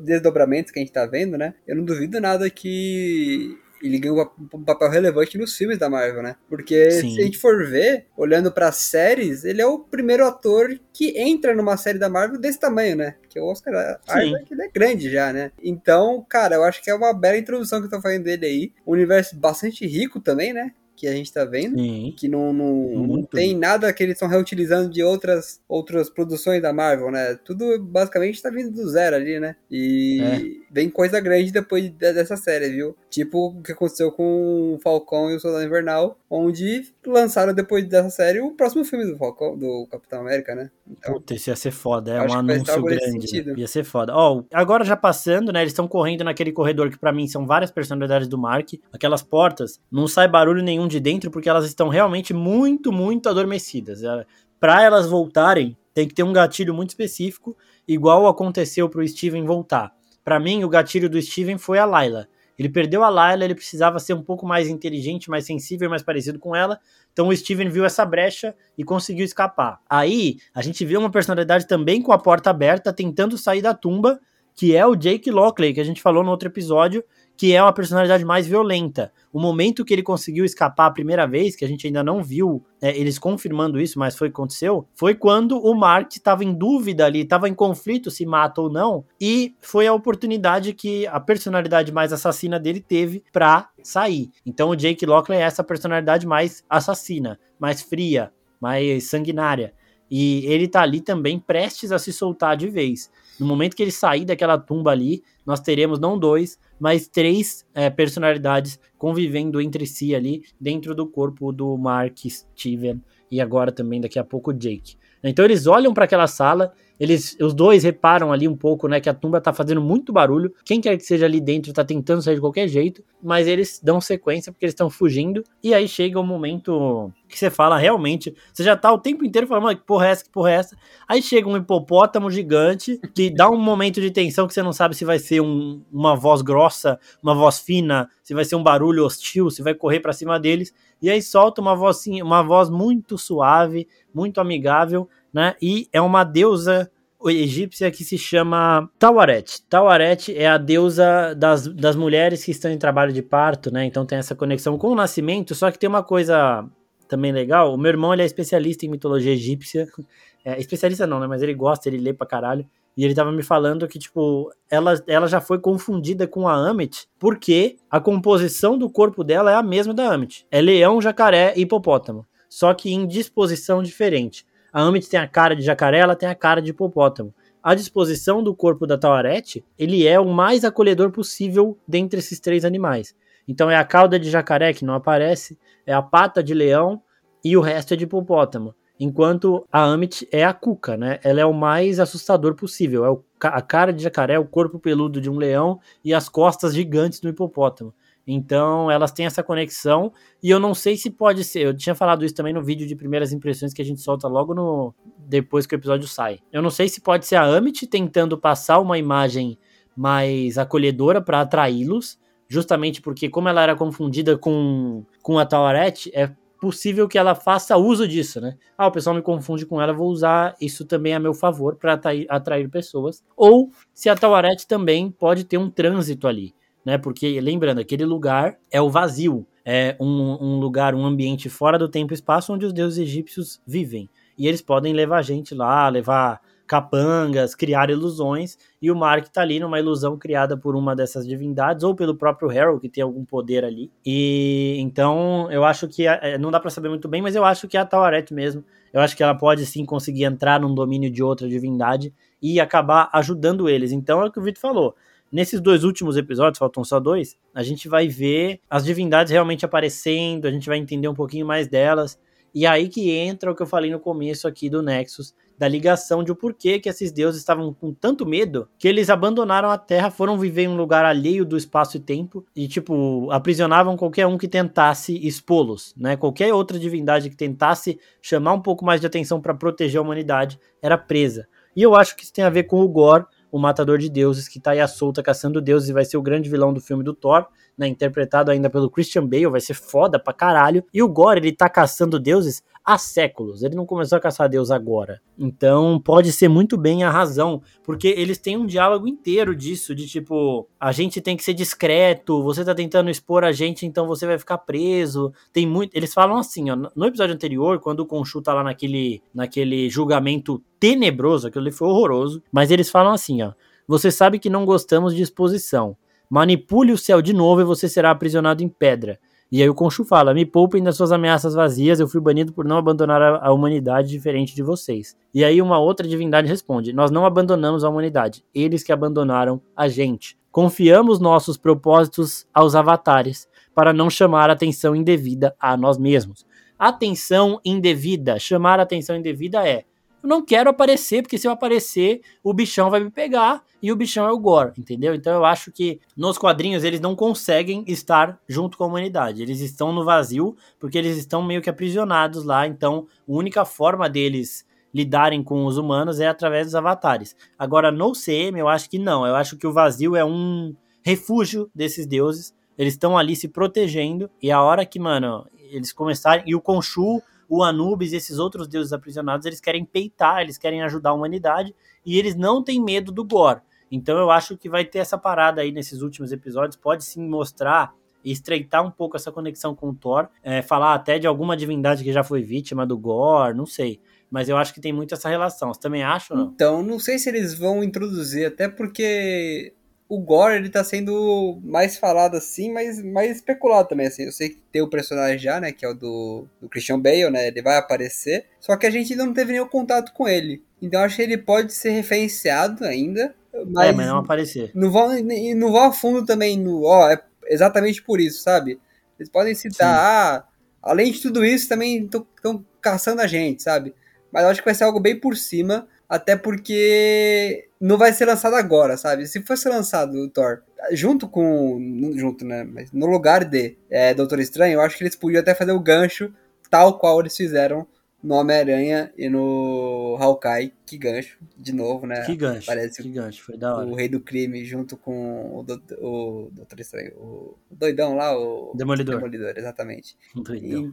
desdobramento que a gente tá vendo, né? Eu não duvido nada que ele ganhou um papel relevante nos filmes da Marvel, né? Porque Sim. se a gente for ver, olhando para séries, ele é o primeiro ator que entra numa série da Marvel desse tamanho, né? Que é o Oscar Isaac, ele é grande já, né? Então, cara, eu acho que é uma bela introdução que eu tô fazendo dele aí. Um universo bastante rico também, né? Que a gente tá vendo, Sim. que não, não, não, tem nada que eles estão reutilizando de outras, outras produções da Marvel, né? Tudo basicamente tá vindo do zero ali, né? E é. vem coisa grande depois dessa série, viu? Tipo o que aconteceu com o Falcão e o Soldado Invernal, onde lançaram depois dessa série o próximo filme do Falcão, do Capitão América, né? Então, Puta, isso ia ser foda, é um anúncio grande. Né? Ia ser foda. Ó, oh, agora já passando, né? Eles estão correndo naquele corredor que para mim são várias personalidades do Mark, aquelas portas, não sai barulho nenhum de dentro porque elas estão realmente muito, muito adormecidas. É, Para elas voltarem, tem que ter um gatilho muito específico, igual aconteceu pro Steven voltar. Para mim, o gatilho do Steven foi a Layla. Ele perdeu a Layla, ele precisava ser um pouco mais inteligente, mais sensível, mais parecido com ela. Então o Steven viu essa brecha e conseguiu escapar. Aí a gente vê uma personalidade também com a porta aberta, tentando sair da tumba, que é o Jake Lockley, que a gente falou no outro episódio, que é uma personalidade mais violenta. O momento que ele conseguiu escapar a primeira vez, que a gente ainda não viu é, eles confirmando isso, mas foi o que aconteceu, foi quando o Mark estava em dúvida ali, estava em conflito se mata ou não, e foi a oportunidade que a personalidade mais assassina dele teve para sair. Então o Jake Lockley é essa personalidade mais assassina, mais fria, mais sanguinária. E ele tá ali também prestes a se soltar de vez. No momento que ele sair daquela tumba ali, nós teremos não dois, mas três é, personalidades convivendo entre si ali dentro do corpo do Mark, Steven e agora também daqui a pouco Jake. Então eles olham para aquela sala Eles, os dois reparam ali um pouco, né, que a tumba tá fazendo muito barulho. Quem quer que seja ali dentro tá tentando sair de qualquer jeito, mas eles dão sequência porque eles estão fugindo. E aí chega o um momento que você fala realmente, você já tá o tempo inteiro falando, que porra é essa, que porra é essa. Aí chega um hipopótamo gigante que dá um momento de tensão que você não sabe se vai ser um, uma voz grossa, uma voz fina, se vai ser um barulho hostil, se vai correr para cima deles. E aí solta uma voz, uma voz muito suave, muito amigável, né? E é uma deusa egípcia que se chama Tawaret. Tawaret é a deusa das, das mulheres que estão em trabalho de parto, né? Então tem essa conexão com o nascimento, só que tem uma coisa também legal. O meu irmão ele é especialista em mitologia egípcia. É, especialista não, né? Mas ele gosta, ele lê pra caralho. E ele tava me falando que, tipo, ela, ela já foi confundida com a Amit, porque a composição do corpo dela é a mesma da Amit. É leão, jacaré e hipopótamo. Só que em disposição diferente. A Amit tem a cara de jacaré, ela tem a cara de hipopótamo. A disposição do corpo da Tawarete, ele é o mais acolhedor possível dentre esses três animais. Então é a cauda de jacaré que não aparece, é a pata de leão e o resto é de hipopótamo. Enquanto a Amit é a cuca, né? Ela é o mais assustador possível. É a cara de jacaré, o corpo peludo de um leão e as costas gigantes do hipopótamo. Então, elas têm essa conexão e eu não sei se pode ser. Eu tinha falado isso também no vídeo de primeiras impressões que a gente solta logo no depois que o episódio sai. Eu não sei se pode ser a Amit tentando passar uma imagem mais acolhedora para atraí-los, justamente porque como ela era confundida com com a Tawaret, é possível que ela faça uso disso, né? Ah, o pessoal me confunde com ela, vou usar isso também a meu favor para atrair, atrair, pessoas. Ou se a Tawaret também pode ter um trânsito ali, né? Porque, lembrando, aquele lugar é o vazio, é um, um lugar, um ambiente fora do tempo e espaço onde os deuses egípcios vivem. E eles podem levar gente lá, levar capangas, criar ilusões, e o Mark tá ali numa ilusão criada por uma dessas divindades, ou pelo próprio Harold, que tem algum poder ali. E então eu acho que é, não dá para saber muito bem, mas eu acho que é a Tawaret mesmo. Eu acho que ela pode sim conseguir entrar num domínio de outra divindade e acabar ajudando eles. Então é o que o Vitor falou. Nesses dois últimos episódios, faltam só dois, a gente vai ver as divindades realmente aparecendo, a gente vai entender um pouquinho mais delas. E aí que entra o que eu falei no começo aqui do Nexus, da ligação de o porquê que esses deuses estavam com tanto medo que eles abandonaram a Terra, foram viver em um lugar alheio do espaço e tempo e, tipo, aprisionavam qualquer um que tentasse expô-los, né? Qualquer outra divindade que tentasse chamar um pouco mais de atenção para proteger a humanidade era presa. E eu acho que isso tem a ver com o Gore, o matador de deuses, que tá aí à solta caçando deuses e vai ser o grande vilão do filme do Thor, né? Interpretado ainda pelo Christian Bale, vai ser foda pra caralho. E o Gore, ele tá caçando deuses há séculos. Ele não começou a caçar Deus agora. Então pode ser muito bem a razão, porque eles têm um diálogo inteiro disso, de tipo, a gente tem que ser discreto, você tá tentando expor a gente, então você vai ficar preso. Tem muito. Eles falam assim, ó, no episódio anterior, quando o Conchu tá lá naquele, naquele julgamento tenebroso, aquilo ali foi horroroso, mas eles falam assim, ó. Você sabe que não gostamos de exposição. Manipule o céu de novo e você será aprisionado em pedra. E aí o Conchu fala: Me poupem das suas ameaças vazias, eu fui banido por não abandonar a, humanidade diferente de vocês. E aí uma outra divindade responde: Nós não abandonamos a humanidade, eles que abandonaram a gente. Confiamos nossos propósitos aos avatares para não chamar atenção indevida a nós mesmos. Atenção indevida, chamar atenção indevida é eu não quero aparecer, porque se eu aparecer, o bichão vai me pegar e o bichão é o Gore, entendeu? Então eu acho que nos quadrinhos eles não conseguem estar junto com a humanidade. Eles estão no vazio porque eles estão meio que aprisionados lá. Então a única forma deles lidarem com os humanos é através dos avatares. Agora no CM eu acho que não. Eu acho que o vazio é um refúgio desses deuses. Eles estão ali se protegendo e a hora que, mano, eles começarem e o Khonshu o Anubis e esses outros deuses aprisionados, eles querem peitar, eles querem ajudar a humanidade e eles não têm medo do Gore. Então eu acho que vai ter essa parada aí nesses últimos episódios, pode sim mostrar estreitar um pouco essa conexão com o Thor, é, falar até de alguma divindade que já foi vítima do Gore, não sei. Mas eu acho que tem muito essa relação. Você também acha ou não? Então, não sei se eles vão introduzir, até porque o Gore ele tá sendo mais falado assim, mas mais especulado também assim. Eu sei que tem o personagem já, né, que é o do, do Christian Bale, né? Ele vai aparecer, só que a gente ainda não teve nenhum contato com ele. Então acho que ele pode ser referenciado ainda, mas, é, mas não aparecer. Não vão não vão a fundo também no, ó, é exatamente por isso, sabe? Eles podem citar, ah, além de tudo isso, também estão caçando a gente, sabe? Mas eu acho que vai ser algo bem por cima até porque não vai ser lançado agora, sabe? Se fosse lançado o Thor junto com. Junto, né? Mas no lugar de é, Doutor Estranho, eu acho que eles podiam até fazer o gancho tal qual eles fizeram no Homem-Aranha e no Hawkeye. Que gancho, de novo, né? Que gancho. Parece que gancho, foi da hora. O Rei do Crime junto com o, do, o Doutor Estranho. O doidão lá, o. Demolidor. Demolidor, exatamente. Doidão.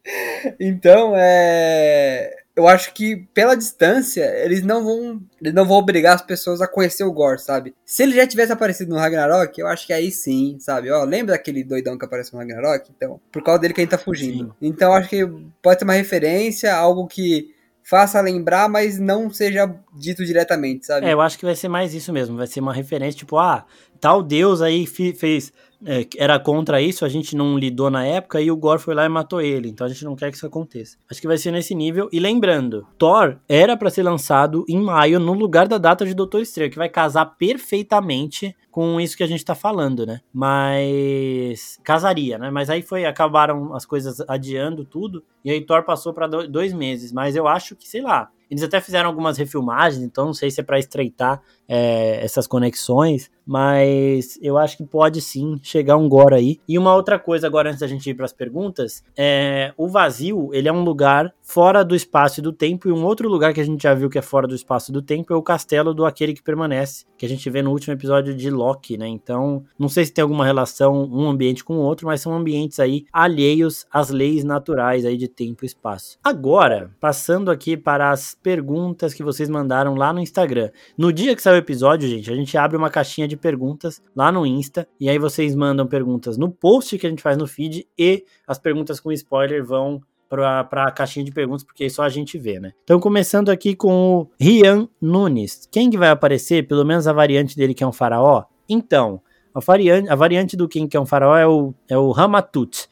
então, é eu acho que pela distância, eles não vão. Eles não vão obrigar as pessoas a conhecer o Gore, sabe? Se ele já tivesse aparecido no Ragnarok, eu acho que aí sim, sabe? Ó, lembra daquele doidão que apareceu no Ragnarok? Então, por causa dele que a gente tá fugindo. Sim. Então, acho que pode ser uma referência, algo que faça lembrar, mas não seja dito diretamente, sabe? É, eu acho que vai ser mais isso mesmo. Vai ser uma referência, tipo, ah, tal Deus aí fez é, era contra isso, a gente não lidou na época e o Gore foi lá e matou ele. Então a gente não quer que isso aconteça. Acho que vai ser nesse nível. E lembrando, Thor era para ser lançado em maio no lugar da data de Doutor Estranho, que vai casar perfeitamente com isso que a gente tá falando, né? Mas casaria, né? Mas aí foi acabaram as coisas adiando tudo e aí Thor passou para dois meses. Mas eu acho que sei lá. Eles até fizeram algumas refilmagens, então não sei se é para estreitar é, essas conexões, mas eu acho que pode sim chegar um gore aí. E uma outra coisa agora antes da gente ir para as perguntas, é o vazio, ele é um lugar fora do espaço e do tempo e um outro lugar que a gente já viu que é fora do espaço e do tempo é o castelo do aquele que permanece, que a gente vê no último episódio de Loki, né? Então, não sei se tem alguma relação um ambiente com o outro, mas são ambientes aí alheios às leis naturais aí de tempo e espaço. Agora, passando aqui para as perguntas que vocês mandaram lá no Instagram. No dia que saiu o episódio, gente, a gente abre uma caixinha de perguntas lá no Insta e aí vocês mandam perguntas no post que a gente faz no feed e as perguntas com spoiler vão para a caixinha de perguntas, porque só a gente vê, né? Então, começando aqui com o Rian Nunes. Quem que vai aparecer? Pelo menos a variante dele que é um faraó? Então, a variante, a variante do King que é um faraó é o, é o Ramatut.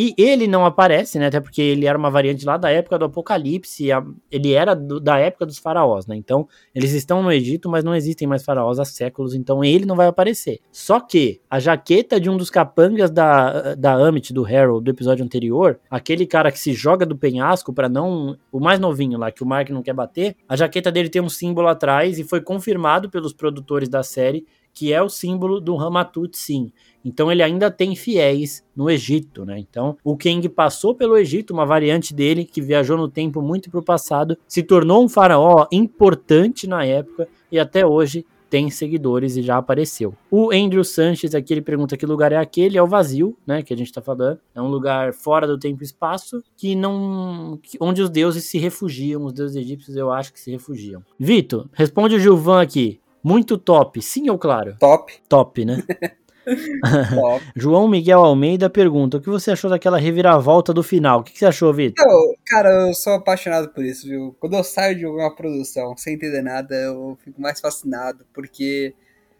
E ele não aparece, né? Até porque ele era uma variante lá da época do Apocalipse, ele era do, da época dos faraós, né? Então, eles estão no Egito, mas não existem mais faraós há séculos, então ele não vai aparecer. Só que a jaqueta de um dos capangas da, da Amit, do Harold, do episódio anterior, aquele cara que se joga do penhasco para não. O mais novinho lá, que o Mark não quer bater, a jaqueta dele tem um símbolo atrás e foi confirmado pelos produtores da série que é o símbolo do Ramatut, sim. Então ele ainda tem fiéis no Egito, né? Então o Kang passou pelo Egito, uma variante dele que viajou no tempo muito para o passado, se tornou um faraó importante na época e até hoje tem seguidores e já apareceu. O Andrew Sanches aqui ele pergunta que lugar é aquele, é o vazio, né, que a gente tá falando. É um lugar fora do tempo e espaço que não onde os deuses se refugiam, os deuses egípcios eu acho que se refugiam. Vitor, responde o Gilvan aqui. Muito top, sim ou claro? Top. Top, né? João Miguel Almeida pergunta: o que você achou daquela reviravolta do final? O que, você achou, Vitor? Cara, eu sou apaixonado por isso, viu? Quando eu saio de alguma produção sem entender nada, eu fico mais fascinado, porque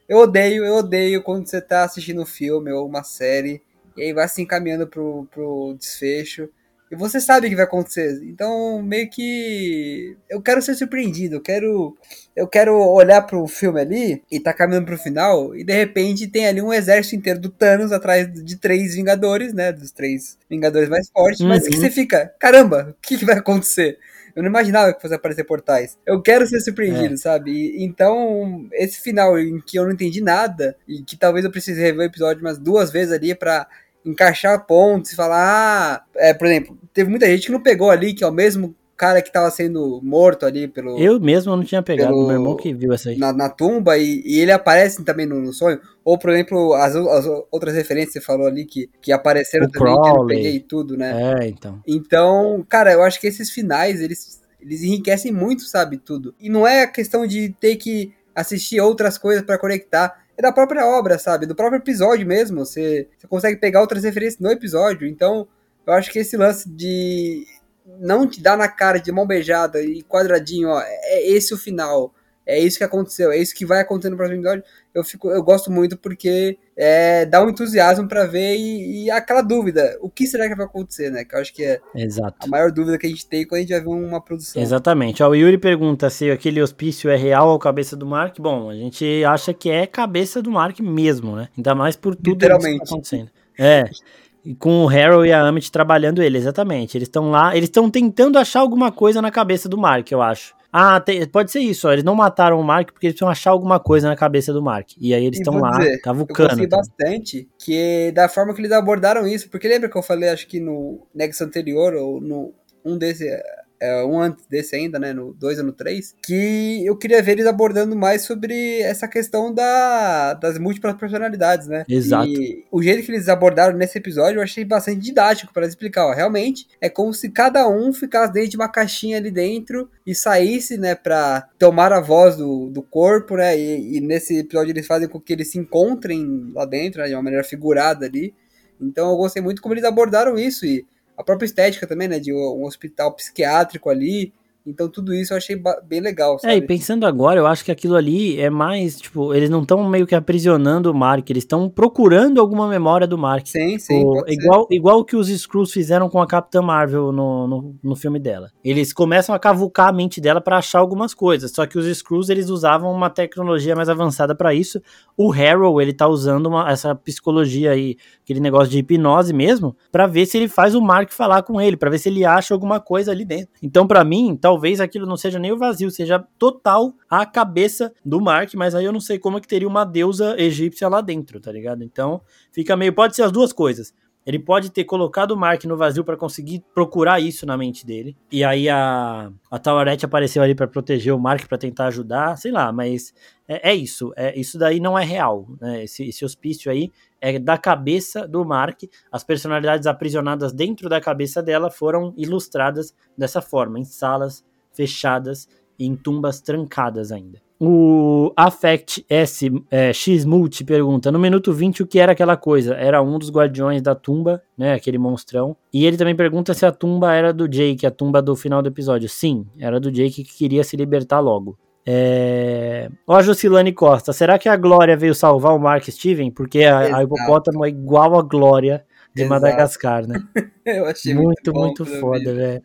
eu odeio, eu odeio quando você tá assistindo um filme ou uma série e aí vai se encaminhando pro, pro desfecho. E você sabe o que vai acontecer. Então, meio que. Eu quero ser surpreendido. Eu quero. Eu quero olhar pro filme ali e tá caminhando pro final. E de repente tem ali um exército inteiro do Thanos atrás de três Vingadores, né? Dos três Vingadores mais fortes. Uhum. Mas que você fica, caramba, o que, que vai acontecer? Eu não imaginava que fosse aparecer portais. Eu quero ser surpreendido, é. sabe? E, então, esse final em que eu não entendi nada, e que talvez eu precise rever o episódio umas duas vezes ali para encaixar pontos e falar, ah, é, por exemplo, teve muita gente que não pegou ali, que é o mesmo cara que estava sendo morto ali pelo. Eu mesmo não tinha pegado, pelo, meu irmão que viu essa aí. Na, na tumba, e, e, ele aparece também no, no, sonho. Ou, por exemplo, as, as, outras referências que você falou ali que, que apareceram o também, Crowley. que eu peguei tudo, né? É, então. Então, cara, eu acho que esses finais, eles, eles enriquecem muito, sabe, tudo. E não é a questão de ter que assistir outras coisas para conectar é da própria obra, sabe? Do próprio episódio mesmo. Você, você consegue pegar outras referências no episódio. Então, eu acho que esse lance de não te dar na cara de mão beijada e quadradinho, ó, é esse o final é isso que aconteceu, é isso que vai acontecer no próximo episódio. Eu, fico, eu gosto muito porque é, dá um entusiasmo para ver e, e, aquela dúvida, o que será que vai acontecer, né? Que eu acho que é Exato. a maior dúvida que a gente tem quando a gente vai ver uma produção. Exatamente. Ó, o Yuri pergunta se aquele hospício é real ou cabeça do Mark. Bom, a gente acha que é cabeça do Mark mesmo, né? Ainda mais por tudo que está acontecendo. É. com o Harold e a Amit trabalhando ele, exatamente. Eles estão lá, eles estão tentando achar alguma coisa na cabeça do Mark, eu acho. Ah, tem, pode ser isso, ó. Eles não mataram o Mark porque eles precisam achar alguma coisa na cabeça do Mark. E aí eles estão lá dizer, cavucando. Eu gostei bastante que da forma que eles abordaram isso, porque lembra que eu falei, acho que no Nexus anterior, ou no um desse é, um antes desse ainda, né, no 2 ou no 3, que eu queria ver eles abordando mais sobre essa questão da, das múltiplas personalidades, né? Exato. E o jeito que eles abordaram nesse episódio eu achei bastante didático para explicar, ó, realmente é como se cada um ficasse dentro de uma caixinha ali dentro e saísse, né, para tomar a voz do, do corpo, né, e, e, nesse episódio eles fazem com que eles se encontrem lá dentro, né, de uma maneira figurada ali. Então eu gostei muito como eles abordaram isso e a própria estética também, né? De um hospital psiquiátrico ali, então tudo isso eu achei bem legal. Sabe? É, e pensando agora, eu acho que aquilo ali é mais, tipo, eles não estão meio que aprisionando o Mark, eles estão procurando alguma memória do Mark. Sim, sim. O, igual, igual que os Screws fizeram com a Capitã Marvel no, no, no, filme dela. Eles começam a cavucar a mente dela para achar algumas coisas. Só que os Screws eles usavam uma tecnologia mais avançada para isso. O Harrow, ele tá usando uma, essa psicologia aí, aquele negócio de hipnose mesmo, para ver se ele faz o Mark falar com ele, para ver se ele acha alguma coisa ali dentro. Então, para mim, talvez talvez aquilo não seja nem o vazio, seja total a cabeça do Mark, mas aí eu não sei como é que teria uma deusa egípcia lá dentro, tá ligado? Então, fica meio. Pode ser as duas coisas. Ele pode ter colocado o Mark no vazio para conseguir procurar isso na mente dele. E aí a, a Tawaret apareceu ali para proteger o Mark, para tentar ajudar, sei lá, mas é, é, isso. É, isso daí não é real. Né? Esse, esse hospício aí é da cabeça do Mark. As personalidades aprisionadas dentro da cabeça dela foram ilustradas dessa forma, em salas fechadas e em tumbas trancadas ainda. O Affect S é, X Multi pergunta: no minuto 20, o que era aquela coisa? Era um dos guardiões da tumba, né? Aquele monstrão. E ele também pergunta se a tumba era do Jake, a tumba do final do episódio. Sim, era do Jake que queria se libertar logo. É... Ó, a Jocilane Costa, será que a Glória veio salvar o Mark Steven? Porque a, a hipopótamo é igual a Glória de Exato. Madagascar, né? Eu achei muito, muito, muito foda, velho.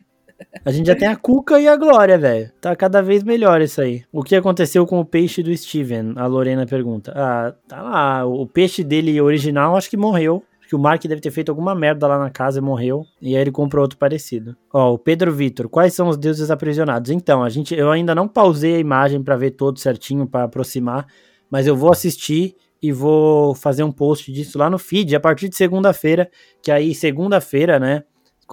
A gente já tem a Cuca e a Glória, velho. Tá cada vez melhor isso aí. O que aconteceu com o peixe do Steven? A Lorena pergunta. Ah, tá lá. O peixe dele original acho que morreu. Que o Mark deve ter feito alguma merda lá na casa e morreu. E aí ele comprou outro parecido. Ó, o Pedro Vitor. Quais são os deuses aprisionados? Então, a gente, eu ainda não pausei a imagem para ver todo certinho, para aproximar. Mas eu vou assistir e vou fazer um post disso lá no feed a partir de segunda-feira. Que aí, segunda-feira, né?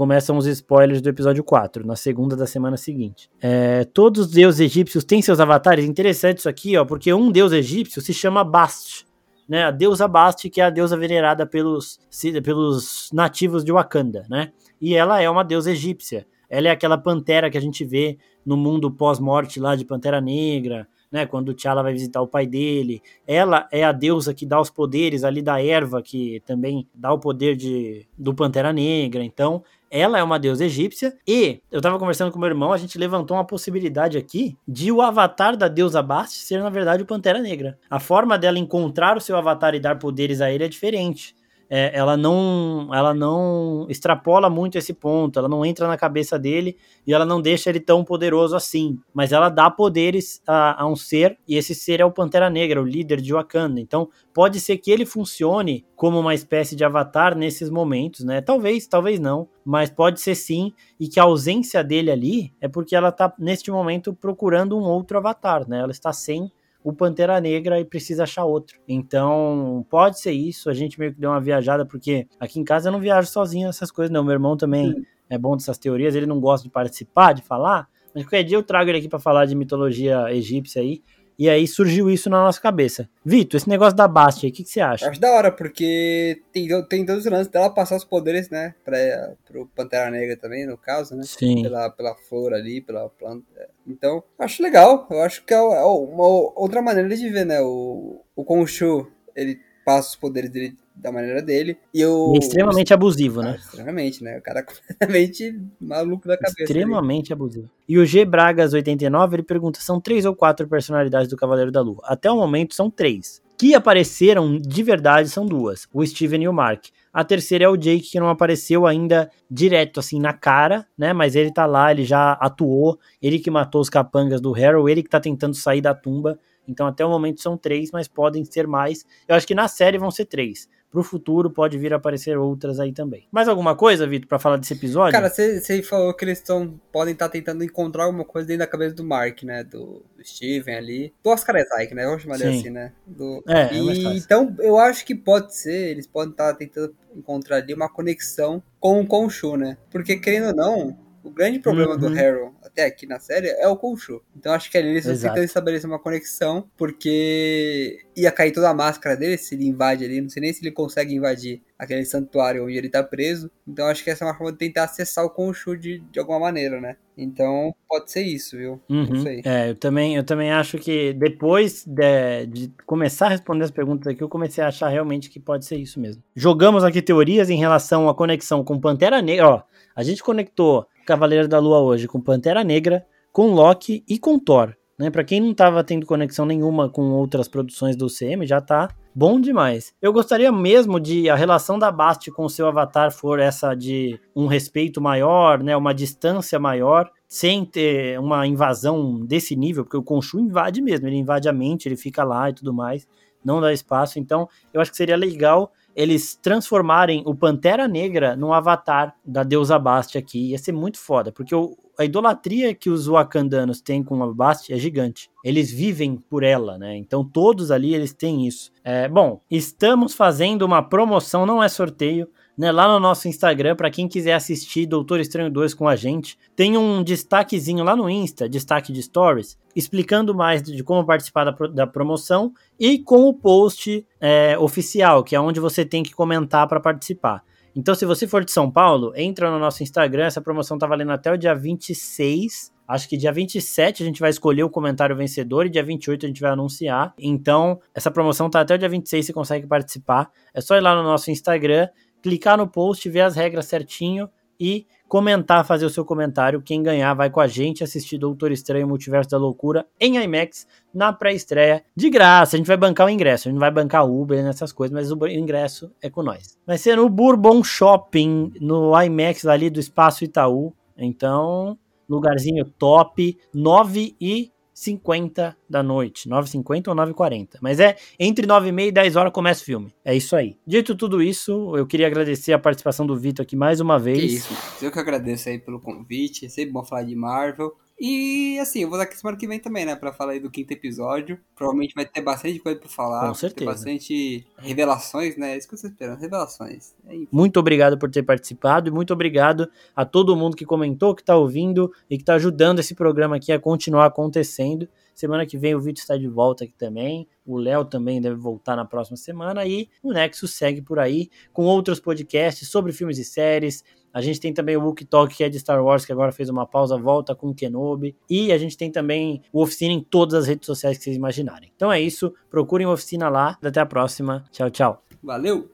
Começam os spoilers do episódio 4, na segunda da semana seguinte. É, todos os deuses egípcios têm seus avatares. Interessante isso aqui, ó, porque um deus egípcio se chama Bast, né? A deusa Bast, que é a deusa venerada pelos, pelos nativos de Wakanda, né? E ela é uma deusa egípcia. Ela é aquela pantera que a gente vê no mundo pós-morte lá de Pantera Negra, né, quando o T'Challa vai visitar o pai dele. Ela é a deusa que dá os poderes ali da erva, que também dá o poder de, do Pantera Negra. Então, ela é uma deusa egípcia e eu tava conversando com meu irmão, a gente levantou uma possibilidade aqui de o avatar da deusa Bast ser na verdade o Pantera Negra. A forma dela encontrar o seu avatar e dar poderes a ele é diferente é, ela não ela não extrapola muito esse ponto, ela não entra na cabeça dele e ela não deixa ele tão poderoso assim, mas ela dá poderes a, a um ser e esse ser é o Pantera Negra, o líder de Wakanda. Então pode ser que ele funcione como uma espécie de avatar nesses momentos, né? Talvez, talvez não, mas pode ser sim e que a ausência dele ali é porque ela está neste momento procurando um outro avatar, né? Ela está sem o Pantera Negra e precisa achar outro. Então, pode ser isso. A gente meio que deu uma viajada, porque aqui em casa eu não viajo sozinho nessas coisas, não. Meu irmão também Sim. é bom dessas teorias, ele não gosta de participar, de falar, mas qualquer dia eu trago ele aqui para falar de mitologia egípcia aí. E aí surgiu isso na nossa cabeça. Vitor, esse negócio da Basti aí, o que, que, você acha? acho da hora, porque tem, tem todos os lances dela passar os poderes, né? Pra, pro Pantera Negra também, no caso, né? Sim. Pela, pela flor ali, pela planta. Então, acho legal. Eu acho que é, é uma outra maneira de ver, né? O, o Khonshu, ele passa os poderes dele da maneira dele. E o. É extremamente abusivo, né? extremamente, né? O cara é completamente maluco da cabeça. Extremamente ali. abusivo. E o G Bragas89, ele pergunta: são três ou quatro personalidades do Cavaleiro da Lua? Até o momento são três. Que apareceram de verdade são duas: o Steven e o Mark. A terceira é o Jake, que não apareceu ainda direto, assim, na cara, né? Mas ele tá lá, ele já atuou, ele que matou os capangas do Harrow, ele que tá tentando sair da tumba Então até o momento são três, mas podem ser mais. Eu acho que na série vão ser três pro futuro pode vir a aparecer outras aí também. Mais alguma coisa, Vitor, para falar desse episódio? Cara, você falou que eles estão podem estar tá tentando encontrar alguma coisa dentro da cabeça do Mark, né? Do, do Steven ali. Do Oscar Isaac, né? Vamos chamar Sim. assim, né? Do... É, é e, é então, eu acho que pode ser, eles podem estar tá tentando encontrar ali uma conexão com o Khonshu, né? Porque, querendo ou não, o grande problema uhum. do Harold até aqui na série é o Khonshu. Então acho que ali eles estão tentando estabelecer uma conexão, porque ia cair toda a máscara dele se ele invade ali. Não sei nem se ele consegue invadir aquele santuário onde ele tá preso. Então acho que essa é uma forma de tentar acessar o Khonshu de, de alguma maneira, né? Então pode ser isso, viu? Uhum. É, eu também, eu também acho que depois de, de, começar a responder as perguntas aqui, eu comecei a achar realmente que pode ser isso mesmo. Jogamos aqui teorias em relação à conexão com Pantera Negra. Ó, a gente conectou Cavaleiro da Lua hoje com Pantera Negra, com Loki e com Thor. Né? Para quem não estava tendo conexão nenhuma com outras produções do CM, já tá bom demais. Eu gostaria mesmo de a relação da Bast com o seu avatar for essa de um respeito maior, né, uma distância maior, sem ter uma invasão desse nível, porque o Khonshu invade mesmo, ele invade a mente, ele fica lá e tudo mais, não dá espaço. Então, eu acho que seria legal eles transformarem o Pantera Negra num avatar da deusa Bast aqui. Ia ser muito foda, porque o, a idolatria que os wakandanos têm com a Bast é gigante. Eles vivem por ela, né? Então todos ali eles têm isso. É, bom, estamos fazendo uma promoção, não é sorteio né, lá no nosso Instagram, para quem quiser assistir Doutor Estranho 2 com a gente, tem um destaquezinho lá no Insta, destaque de stories, explicando mais de como participar da, da promoção e com o post é, oficial, que é onde você tem que comentar para participar. Então, se você for de São Paulo, entra no nosso Instagram, essa promoção tá valendo até o dia 26. Acho que dia 27 a gente vai escolher o comentário vencedor e dia 28 a gente vai anunciar. Então, essa promoção tá até o dia 26, você consegue participar. É só ir lá no nosso Instagram clicar no post, ver as regras certinho e comentar, fazer o seu comentário. Quem ganhar vai com a gente assistir Doutor Estranho Multiverso da Loucura em IMAX na pré-estreia de graça. A gente vai bancar o ingresso, a gente não vai bancar Uber nessas coisas, mas o ingresso é com nós. Vai ser no Bourbon Shopping, no IMAX ali do Espaço Itaú. Então, lugarzinho top, 9 e 50 da noite. 9h50 ou 9h40. Mas é entre 9h30 e 10 horas começa o filme. É isso aí. Dito tudo isso, eu queria agradecer a participação do Vitor aqui mais uma vez. Que isso. Eu que agradeço aí pelo convite. É sempre bom falar de Marvel. E assim, eu vou dar aqui semana que vem também, né? Pra falar aí do quinto episódio. Provavelmente vai ter bastante coisa pra falar. Com certeza. Ter bastante revelações, né? É isso que eu tô esperando, revelações. É muito obrigado por ter participado e muito obrigado a todo mundo que comentou, que tá ouvindo e que tá ajudando esse programa aqui a continuar acontecendo. Semana que vem o vídeo está de volta aqui também. O Léo também deve voltar na próxima semana. E o Nexo segue por aí com outros podcasts sobre filmes e séries. A gente tem também o Wookie Talk, que é de Star Wars, que agora fez uma pausa, volta com Kenobi. E a gente tem também o Oficina em todas as redes sociais que vocês imaginarem. Então é isso. Procurem Oficina lá. Até a próxima. Tchau, tchau. Valeu!